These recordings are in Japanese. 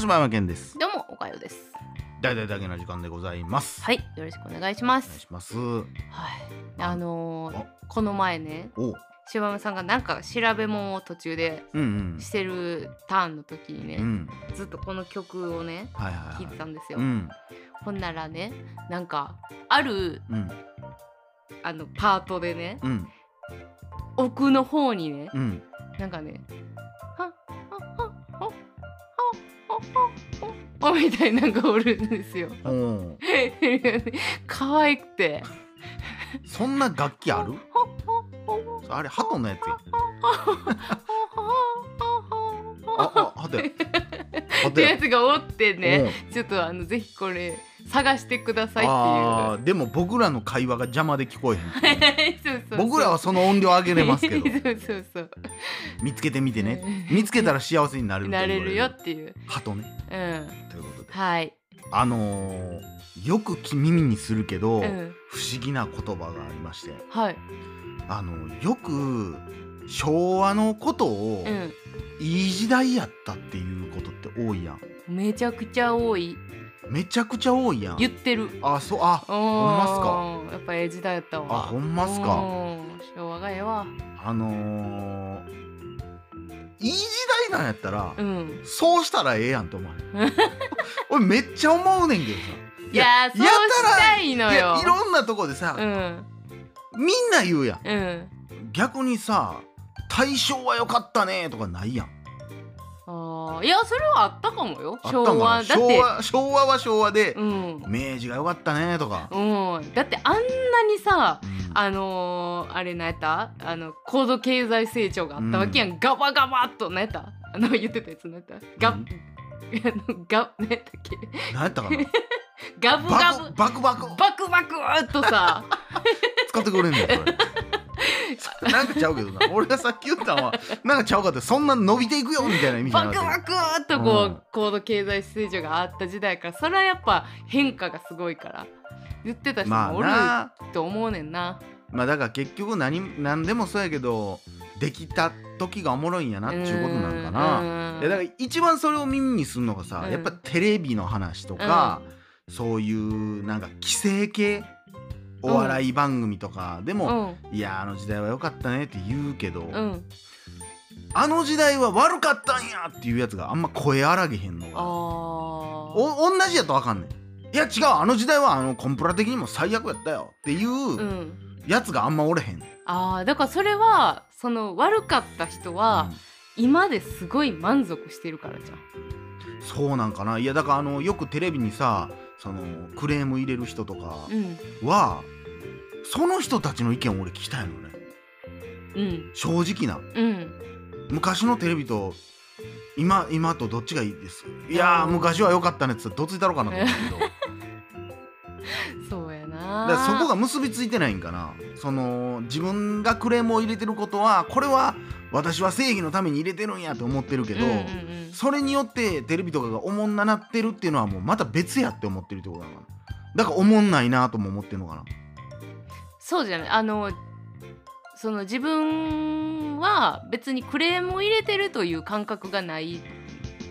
も柴山健です。どうもおかよです。大々だけな時間でございます。はいよろしくお願いしまお願いすします。はい。あのーこの前ねお。柴山さんがなんか調べ物を途中でうんうん。してるターンの時にね、うん。ずっとこの曲をねはいはい聴い。はいてたんですよ、うん。ほんならねなんかあるうん。あのパートでねうん。奥の方にねうん。なんかね「はっは」みたいなのがおるんですよ。おー可愛くて。そんな楽器ある？あれハトのやつや ああハトやハってやつがおってねちょっとあのぜひこれ探してくださいあってーでも僕らの会話が邪魔で聞こえへんいう。そうそう僕らはその音量上げれますけど。そうそうそう。見つけてみてね。見つけたら幸せになれるなれるよっていう。ハトね。うん。ということで。はい。あのーよく耳にするけど、うん。不思議な言葉がありまして。はい。あのよく昭和のことを、うん。いい時代やったっていうことって多いやん。めちゃくちゃ多いめちゃくちゃ多いやん。言ってる。あそうあほんまっすか。やっぱええ時代やったわ。あほんまっすか。うん昭和がええわ。あのー、いい時代なんやったら、うん。そうしたらええやんと思う 俺めっちゃ思うねんけどさ。いやーそうしたいのいやよいろんなとこでさ、うん。みんな言うやん。うん。逆にさ大正は良かったねとかないやんいやそれはあったかもよ。昭和。だって昭和昭和は昭和で、うん。明治が良かったねとか、うん。だってあんなにさうん。あのー、あれ何やった？あの高度経済成長があったわけやん、ガバガバっと何やった？あの言ってたやつ何やった？ガうん。ガ何やったっけ？何やったかな？ガブガブ。バクバク。バクバクっとさ。使ってくれんねんそれなんかちゃうけどな俺がさっき言ったのはなんかちゃうかってそんな伸びていくよみたいな意味じゃバクバクーっとこう、うん高度経済成長があった時代からそれはやっぱ変化がすごいから言ってた人まあもおるなと思うねんな。まあだから結局何何でもそうやけどできた時がおもろいんやなっていうことなんかな。ないやだから一番それを耳にするのがさ、うんやっぱテレビの話とか、そういうなんか規制系お笑い番組とか。でも、うん。いやあの時代は良かったねって言うけど、うん。あの時代は悪かったんやっていうやつがあんま声荒げへんのあがー。お同じやとわかんねん。いや違うあの時代はあのコンプラ的にも最悪やったよっていううん。やつがあんまおれへん、あー。だからそれはその悪かった人は、今ですごい満足してるからじゃん。うん。そうなんかな。いやだからあのよくテレビにさそのクレーム入れる人とかうん。は、その人たちの意見を俺聞きたいのね。うん。正直な。うん。昔のテレビと今今とどっちがいいです？いや昔は良かったねっつったらどついたろうかなと思うけどだなからそこが結びついてないんかな。その自分がクレームを入れてることはこれは私は正義のために入れてるんやと思ってるけど、うんうんうん。それによってテレビとかがおもんななってるっていうのはもうまた別やって思ってるってことなの。かなだからおもんないなとも思ってるのかな。そうじゃないあのその自分は別にクレームを入れてるという感覚がない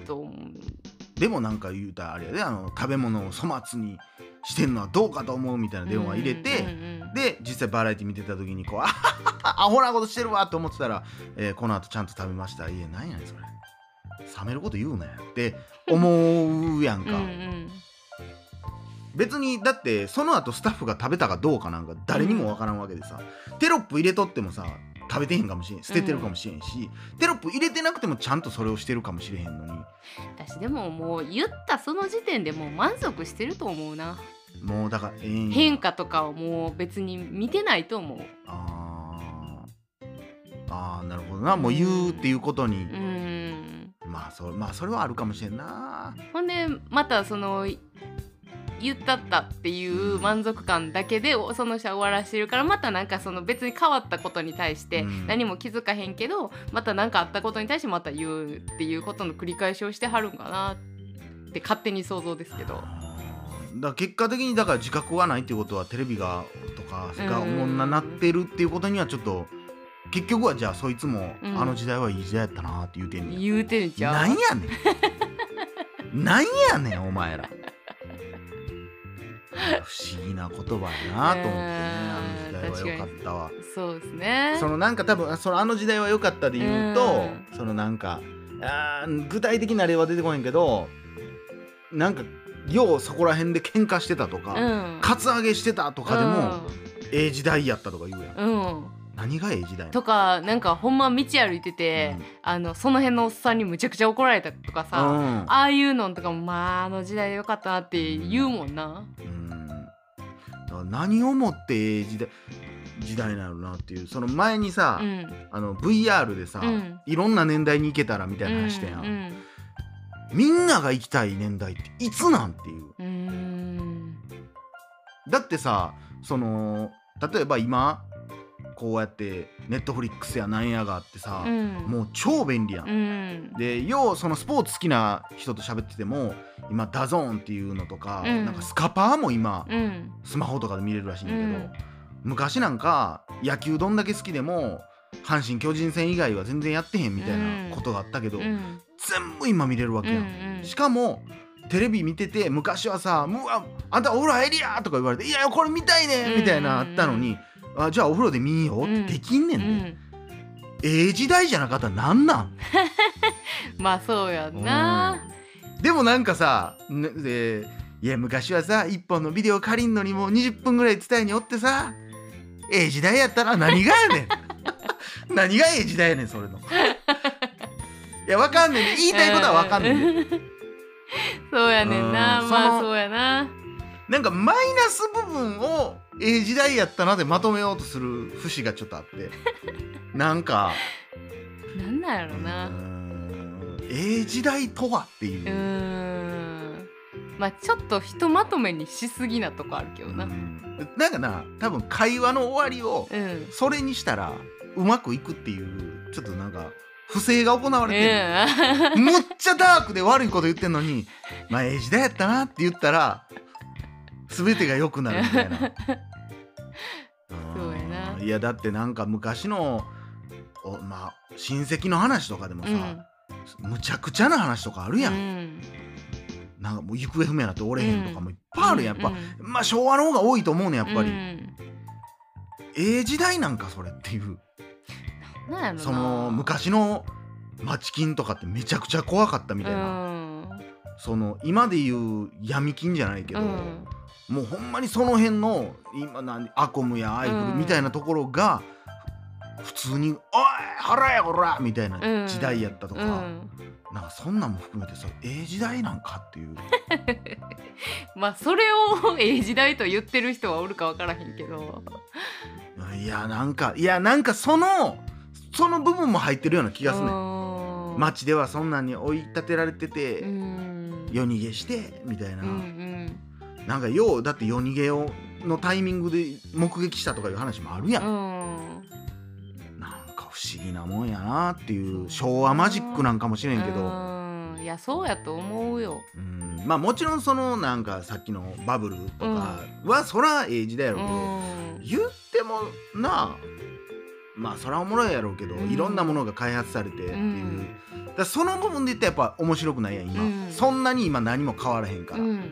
と思う。でもなんか言うたらあれやであの食べ物を粗末にしてんのはどうかと思うみたいな電話入れて、で実際バラエティ見てた時にこう「あはははアホなことしてるわ」って思ってたら、えーこの後ちゃんと食べました」「いや何やねんそれ。冷めること言うなや」って思うやんか、うんうん。別にだってその後スタッフが食べたかどうかなんか誰にもわからんわけでさ、テロップ入れとってもさ食べてへんかもしれん。捨ててるかもしれんし、テロップ入れてなくてもちゃんとそれをしてるかもしれへんのに。私でももう言ったその時点でもう満足してると思うな、もうだからええんや。変化とかはもう別に見てないと思う。あー。あーなるほどな。もう言うっていうことに、うん。まあそまあそれはあるかもしれんな。ほんでまたその言ったったっていう満足感だけでおその人は終わらしてるからまたなんかその別に変わったことに対してうん。何も気づかへんけどまた何かあったことに対してまた言うっていうことの繰り返しをしてはるんかなって勝手に想像ですけど。だ結果的にだから自覚がないっていうことはテレビがとかがうんおもんななってるっていうことにはちょっと結局はじゃあそいつも、うん。あの時代はいい時代やったなって言うてんねん。言うてんじゃんなんやねん。なんやねんお前ら不思議な言葉やなと思ってねあの時代は良かったわ。そうですね。そのなんか多分そのあの時代は良かったで言うとうそのなんかあー具体的な例は出てこないけどなんかようそこら辺で喧嘩してたとか、うん。カツアゲしてたとかでも、ええ時代やったとか言うやん。うん、うん何がええ時代とかなんかほんま道歩いてて、あのその辺のおっさんにむちゃくちゃ怒られたとかさ、うん。ああいうのとかもまああの時代でよかったなって言うもんな。うんだ何をもってええ時代時代なのなっていう。その前にさ、うん。あの VR でさ、うん。いろんな年代に行けたらみたいな話してやん、うんみんなが行きたい年代っていつなんていう。だってさその例えば今こうやって Netflix やなんやがあってさ、うん。もう超便利やん、うん。でようそのスポーツ好きな人と喋ってても今 DAZN っていうのとか、うん。なんかスカパーも今うん。スマホとかで見れるらしいんだけど、うん。昔なんか野球どんだけ好きでも阪神・巨人戦以外は全然やってへんみたいなことがあったけど、うん。全部今見れるわけやん、うんしかもテレビ見てて昔はさ「うわあんたお風呂入りや!」とか言われて「いやこれ見たいね!」みたいなあったのに、あじゃあお風呂で見ようってできんねんで、うん。ええ時代じゃなかったらなんなん？まあそうやんな。でもなんかさ、ねでいや昔はさ一本のビデオ借りんのにもう20分ぐらい伝えにおってさええ時代やったら何がやねん。何がええ時代やねんそれの。いやわかんねんね言いたいことはわかんねんねうんそうやねんな。まあそうやな。なんかマイナス部分をええ時代やったなでまとめようとする節がちょっとあって なんかなんなんやろうな。ええ時代とはっていううーん。まあちょっとひとまとめにしすぎなとこあるけどな。ううん。んなんかな多分会話の終わりをうん。それにしたらうまくいくっていうちょっとなんか不正が行われてる、むっちゃダークで悪いこと言ってんのに「まあええ時代やったな」って言ったら全てが良くなるみたいな。そうやな。いやだってなんか昔のおまあ親戚の話とかでもさ、むちゃくちゃな話とかあるやん、うん。なんかもう行方不明になっておれへんとかもいっぱいあるやっぱ、うんまあ昭和の方が多いと思うねんやっぱり、うん。ええ時代なんかそれっていう。その昔の町金とかってめちゃくちゃ怖かったみたいな、うん。その今で言う闇金じゃないけど、うんもうほんまにその辺の今何アコムやアイフルみたいなところが、普通に「おい払えこら!」みたいな時代やったとか、うん。なんかそんなんも含めてさええ時代なんかっていう。まあそれを ええ時代と言ってる人はおるか分からへんけど。いやなんかいやなんかそのその部分も入ってるような気がするねん。うん。街ではそんなんに追い立てられてて、うん。夜逃げしてみたいな、うんうんなんかようだって夜逃げをのタイミングで目撃したとかいう話もあるやん、うん。なんか不思議なもんやなっていう昭和マジックなんかもしれんけど、うん。いやそうやと思うよ。うん。まあもちろんそのなんかさっきのバブルとかはそらええ時代やろうけど、うん。言ってもなあまあそらおもろいやろうけど、うん。いろんなものが開発されてっていう、うん。だその部分で言ったらやっぱ面白くないやん今、うん。そんなに今何も変わらへんから、うん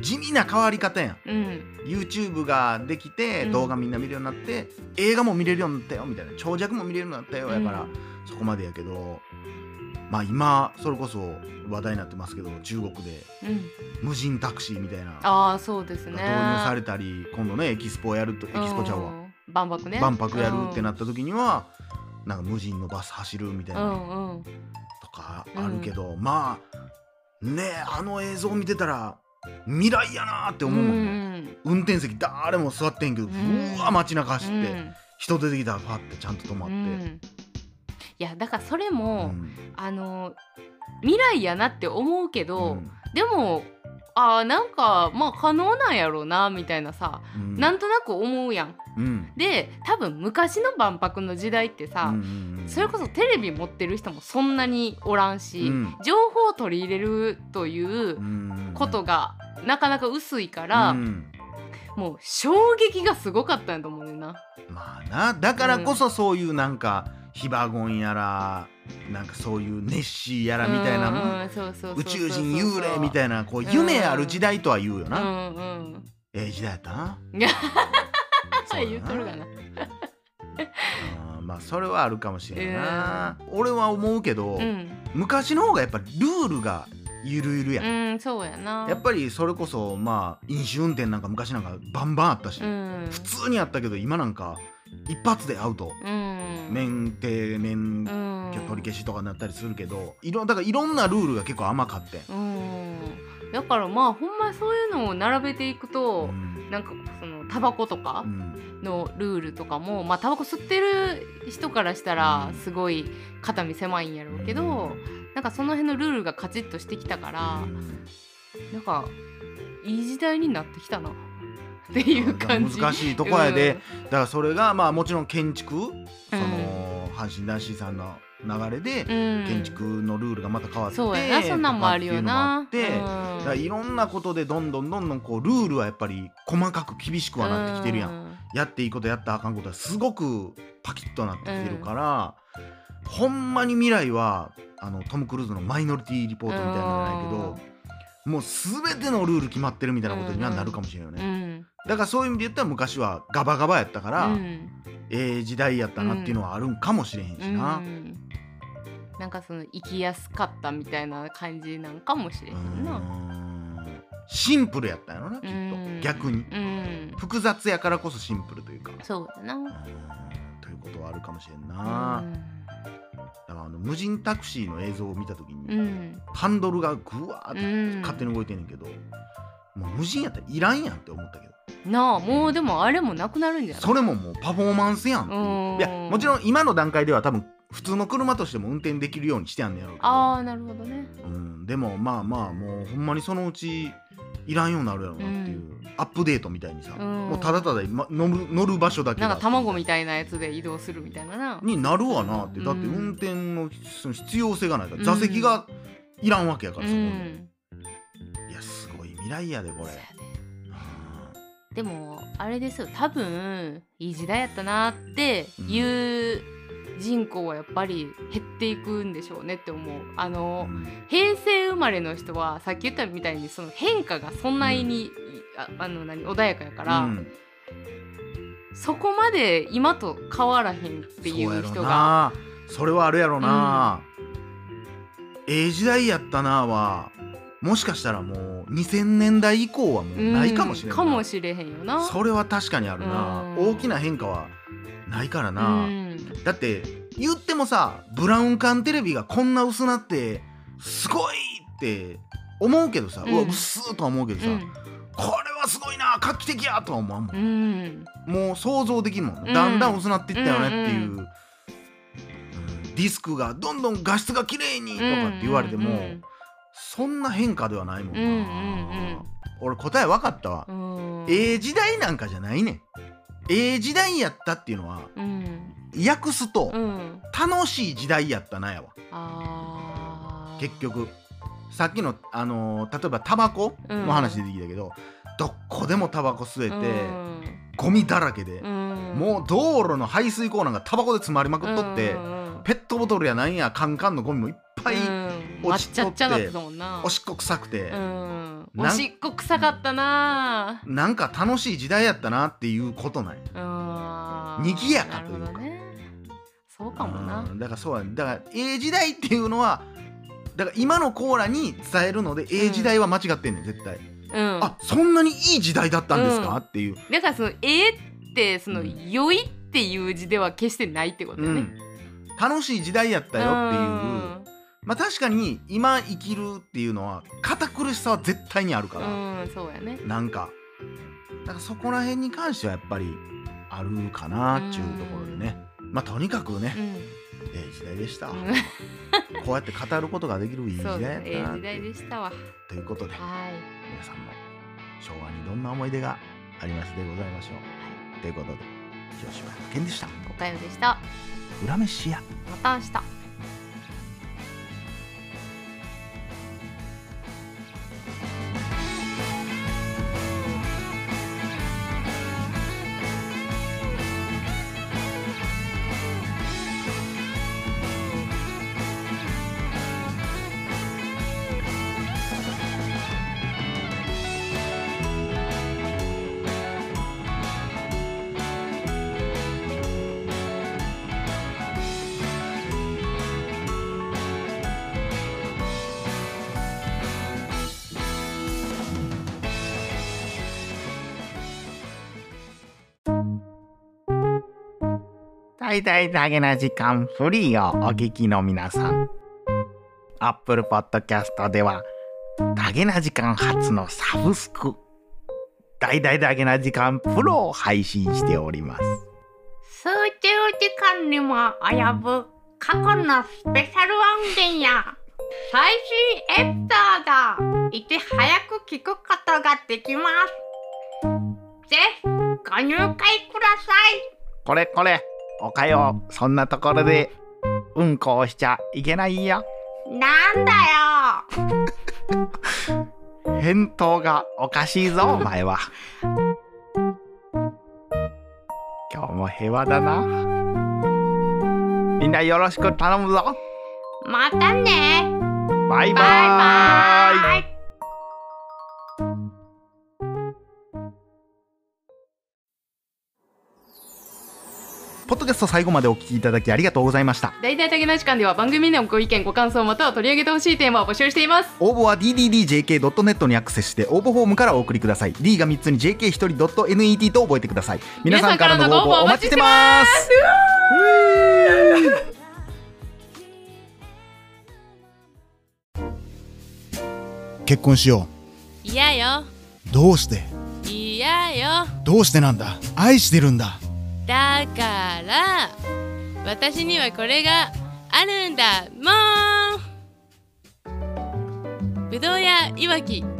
地味な変わり方やん。うん。YouTube ができてうん。動画みんな見るようになって、映画も見れるようになったよみたいな長尺も見れるようになったよやから、うん。そこまでやけどまあ今それこそ話題になってますけど中国でうん。無人タクシーみたいなのがああそうですね。導入されたり、今度ねエキスポやるとエキスポちゃうわ、ん万博ね。万博やるってなっった時には、なんか無人のバス走るみたいな、うんうん。とかあるけど、まあねえあの映像見てたら未来やなって思うもんね、運転席誰も座ってんけど、ううんわ街中走って、うん。人出てきたらパッてちゃんと止まって、うんいやだからそれうも、ん。あの未来やなって思うけど、うん。でもあーなんかまあ可能なんやろうなみたいなさ、うん。なんとなく思うやん。うん。で多分昔の万博の時代ってさ、うんうんうんそれこそテレビ持ってる人もそんなにおらんし、うん。情報を取り入れるといううん。ことがなかなか薄いから、うん。もう衝撃がすごかったんやと思うねんな。まあなだからこそそういうなんかヒバゴンやらなんかそういうネッシーやらみたいな宇宙人幽霊みいたいなこううん夢ある時代とは言うよな、うんうんええ時代やった？な 言うとるがな。うん。まあそれはあるかもしれんな、俺は思うけど、うん。昔の方がやっぱルールがゆるゆるやん、うんそうやな。やっぱりそれこそまあ飲酒運転なんか昔なんかバンバンあったし、うん。普通にあったけど今なんか一発でアウト、うん免停免うん許取り消しとかになったりするけどいろだからいろんなルールが結構甘かってん、うん。だからまあほんまそういうのを並べていくと、うん。なんかそのタバコとかうん。のルールとかもまあタバコ吸ってる人からしたらすごい肩身狭いんやろうけど、なんかその辺のルールがカチッとしてきたから、うん。なんかいい時代になってきたなっていう感じ。難しいとこやで、うん。だからそれがまあもちろん建築その、阪神男子さんの流れで、うん。建築のルールがまた変わってそうやな。そんなんもあるよな。っていうのもあって、だからいろんなことでどんどんどんどんこうルールはやっぱり細かく厳しくはなってきてるやん、ん。やっていいことやったらあかんことはすごくパキッとなってきてるから、ほんまに未来はあのトム・クルーズの「マイノリティ・リポート」みたいなのじゃないけど、もう全てのルール決まってるみたいなことにはなるかもしれないようね、んだからそういう意味で言ったら昔はガバガバやったから、うん。ええ時代やったなっていうのはあるんかもしれへんしな、うん。なんかその生きやすかったみたいな感じなんかもしれへんな。シンプルやったんやろなきっと、うん。逆に。うん、複雑やからこそシンプルというか。そうだな。ということはあるかもしれんな、だからあの無人タクシーの映像を見た時に、うん、ハンドルがぐわーってうん、勝手に動いてんねんけど、もう無人やったらいらんやんって思ったけど。なあもうでもあれもなくなるんじゃない？それももうパフォーマンスやんっていいやもちろん今の段階では多分普通の車としても運転できるようにしてやんねやろうけど。ああなるほどね。うん、でもまあまあもうほんまにそのうちいらんようになるやろうなっていう、うアップデートみたいにさ、うん。もうただただ、ま、乗る乗る場所だけだなんか卵みいたいなやつで移動するみたいなな。になるわなって。だってうん。運転の必要性がないから、うん座席がいらんわけやから、うそこに未来やでこれ。ねでもあれですよ。多分いい時代やったなっていう人口はやっぱり減っていくんでしょうねって思う。あうの、ん。平成生まれの人はさっき言ったみたいにその変化がそんなに、ああの何穏やかやから、うん。そこまで今と変わらへんっていそう人がな。それはあるやろな、ええ時代やったなはもしかしたらもう2000年代以降はもうないかもしれな。い、うんかもしれへんよな。それは確かにあるな、うん。大きな変化はないからうな、ん。だって言ってもさブラウン管テレビがこんな薄なってすごいって思うけどさ、ううんわ薄ーとは思うけどさ、うん。これはすごいな画期的やとは思わんもん、うん。もう想像できるもん、うん。だんだん薄なっていったよねっていう、ディスクがどんどん画質が綺麗にとかって言われても、うんそんな変化ではないもんな、うんうん俺答え分かったわ、うん。うんええ時代なんかじゃないねん。ええ時代やったっていうのはうん。訳すとうん。楽しい時代やったなやわ。結局。さっきの、あのー例えばタバコの話出てきたけど、どっこでもタバコ吸えて、ゴミだらけで、うん。もう道路の排水溝なんかタバコで詰まりまくっとって、うんうんペットボトルやなんやカンカンのゴミもいっぱい、抹茶っちゃだったもんなおしっこ臭くて、うん。おしっこ臭かったな。なんか楽しい時代やったなっていうことなん賑やかというか。ね。そうかもな。うん。だからそうやだからええ時代っていうのはだから今のコーラに伝えるのでええ時代は間違ってんねん絶対、うん。あそんなにいい時代だったんですか、うん。っていう、だからその「え」ってそのうん「良い」っていう字では決してないってことね。うん、楽しい時代やったよっていうまあ確かに今生きるっていうのは堅苦しさは絶対にあるから、うん、うん、そうやね。なんか。だからそこら辺に関してはやっぱりあるかなっていうところでね、まあとにかくね、うん、ええ時代でした、う こうやって語ることができるいい時代やったな時代でしたわ。ということではい。皆さんも昭和にどんな思い出がありますでございましょう。ということで広島健でした。おかよでした。裏飯屋。また明日。大々だけな時間フリーをお聞きの皆さん。Apple Podcast では、だけな時間初のサブスク、大々だけな時間プロを配信しております。数十時間にも及ぶ過去のスペシャル音源や最新エピソードいち早く聞くことができます。ぜひご入会ください。これこれ、おかよ、そんなところで、うんこをしちゃいけないよ。なんだよ。返答がおかしいぞ、お前は。今日も平和だな。みんなよろしく頼むぞ。またね。バイバイ。バイバポッドキャスト最後までお聞きいただきありがとうございました。大々的な時間では番組のご意見ご感想または取り上げてほしいテーマを募集しています応募は dddjk.net にアクセスして応募フォームからお送りください。D が3つに JK1 人 .net と覚えてください。皆さんからのご応募お待ちしてます。結婚しよ嫌ようどうして？嫌よどうしてなんだ？愛してるんだだから私にはこれがあるんだ。もんぶどうやいわき。